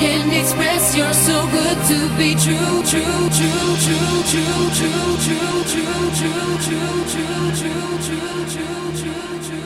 Can't express you're so good to be true, true, true, true, true, true, true, true, true, true, true, true, true, true, true, true,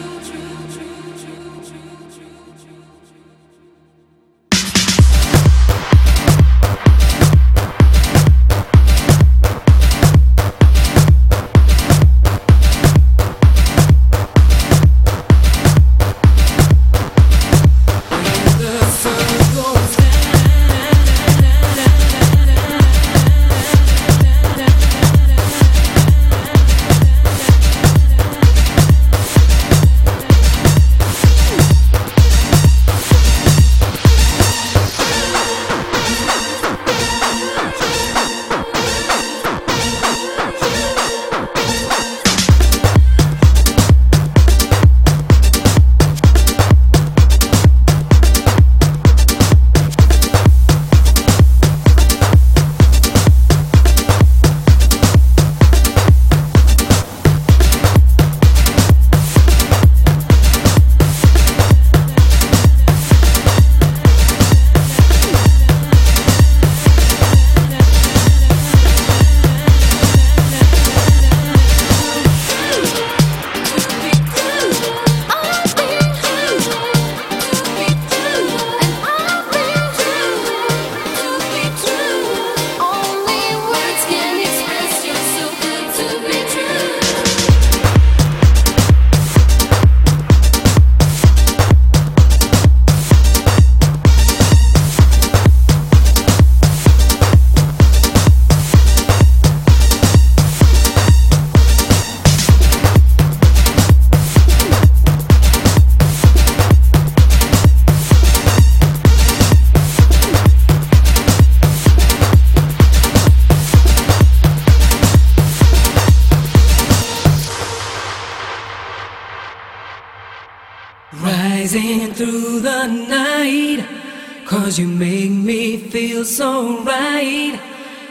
cause you make me feel so right.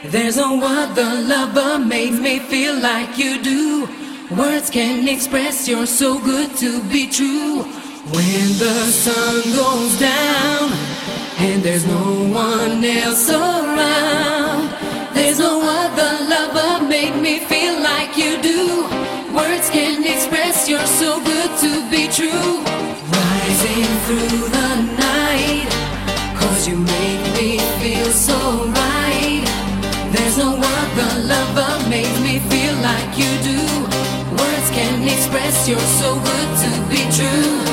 There's no other lover makes me feel like you do. Words can't express you're so good to be true. When the sun goes down and there's no one else around, there's no other lover make me feel like you do. Words can't express you're so good to be true. Rising through the you make me feel so right. There's no other lover makes me feel like you do. Words can't express you're so good to be true.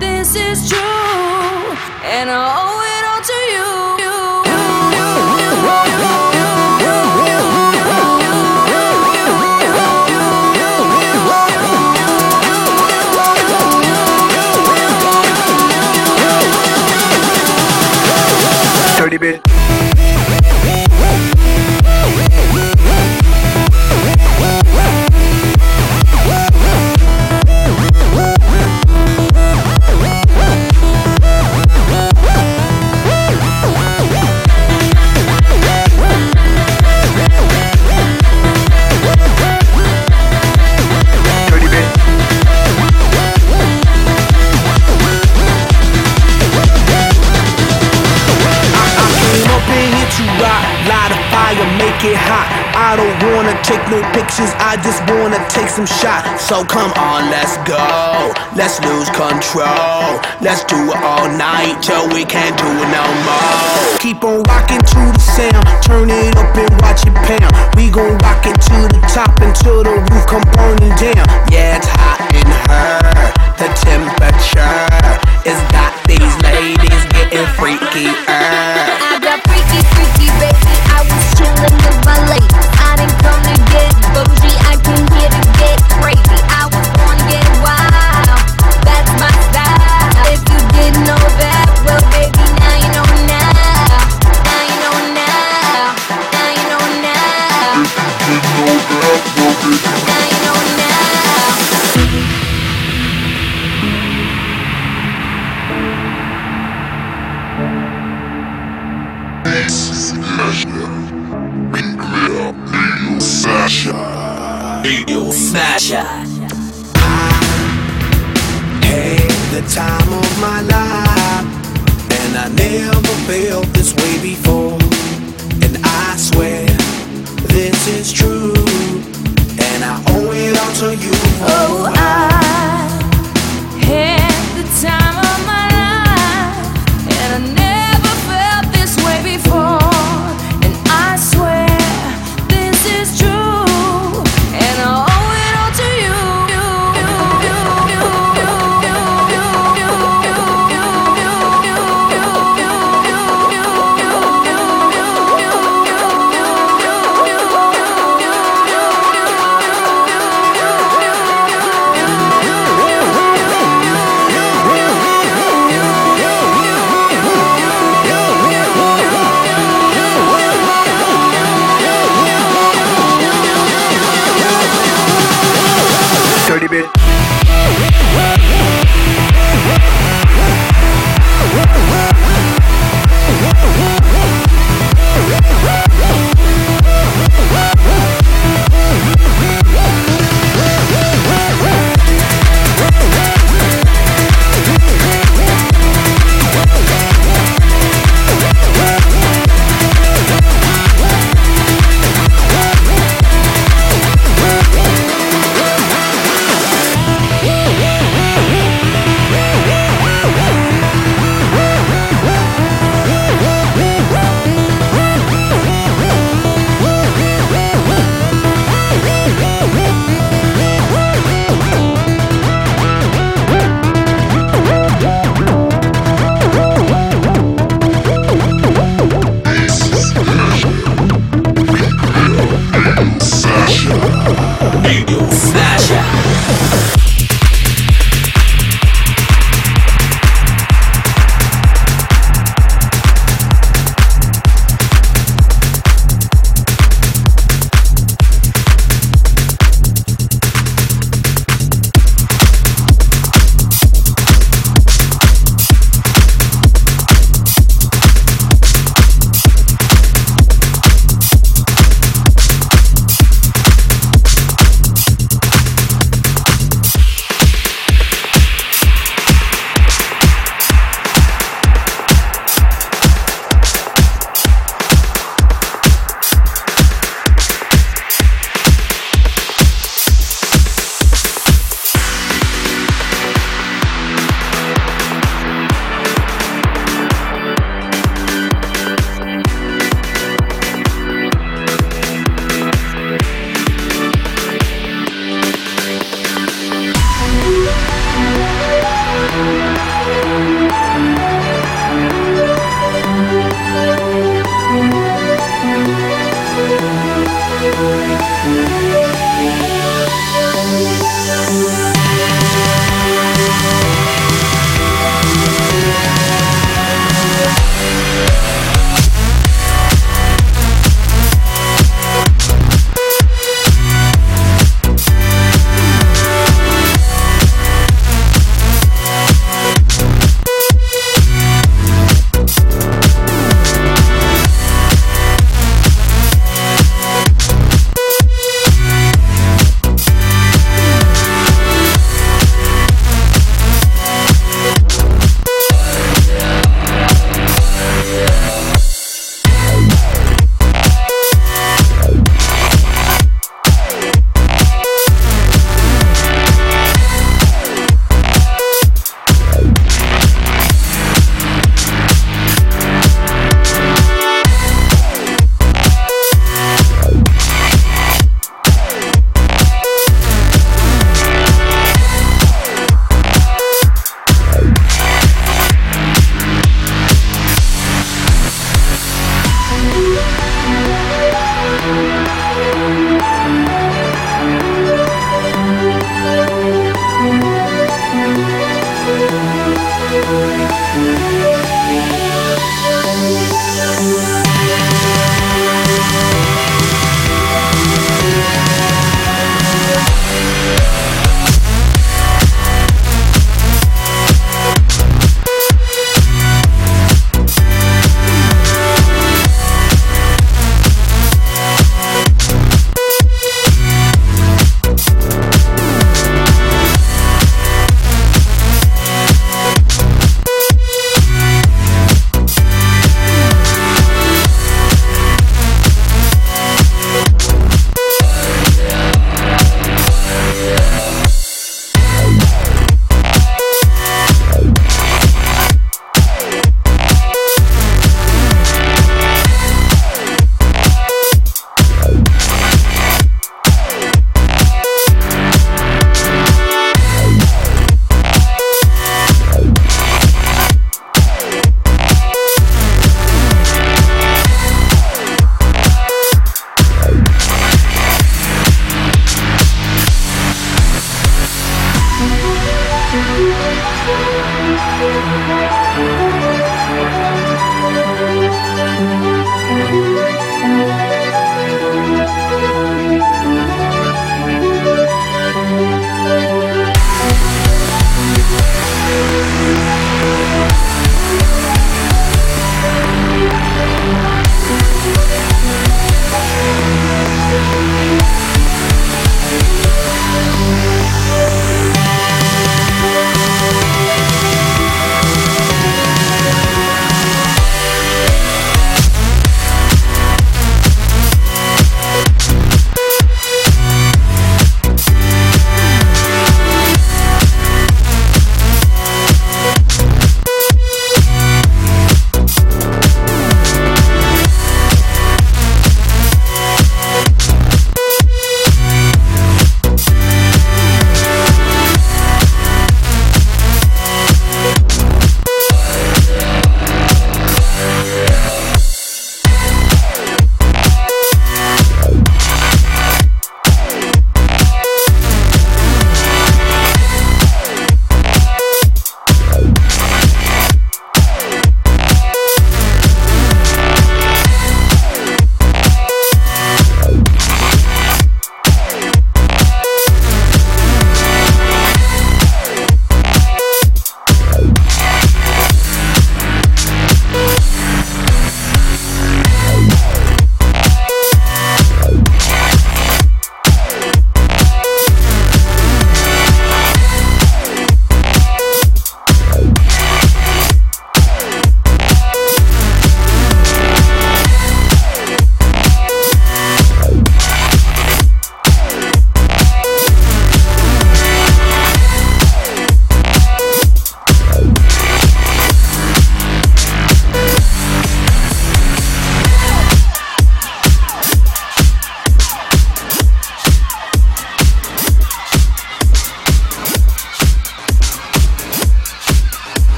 this is true, and I owe it all to you. Get hot. I don't wanna take no pictures, I just wanna take some shots. So come on, let's go. Let's lose control. Let's do it all night till we can't do it no more. Keep on rocking to the sound, turn it up and watch it pound. We gon' rock it to the top until the roof come burning down. Yeah, it's hot in her. The temperature is got these ladies getting freaky. I got freaky, freaky, my ladies. I didn't come to get bougie. I came here to get crazy.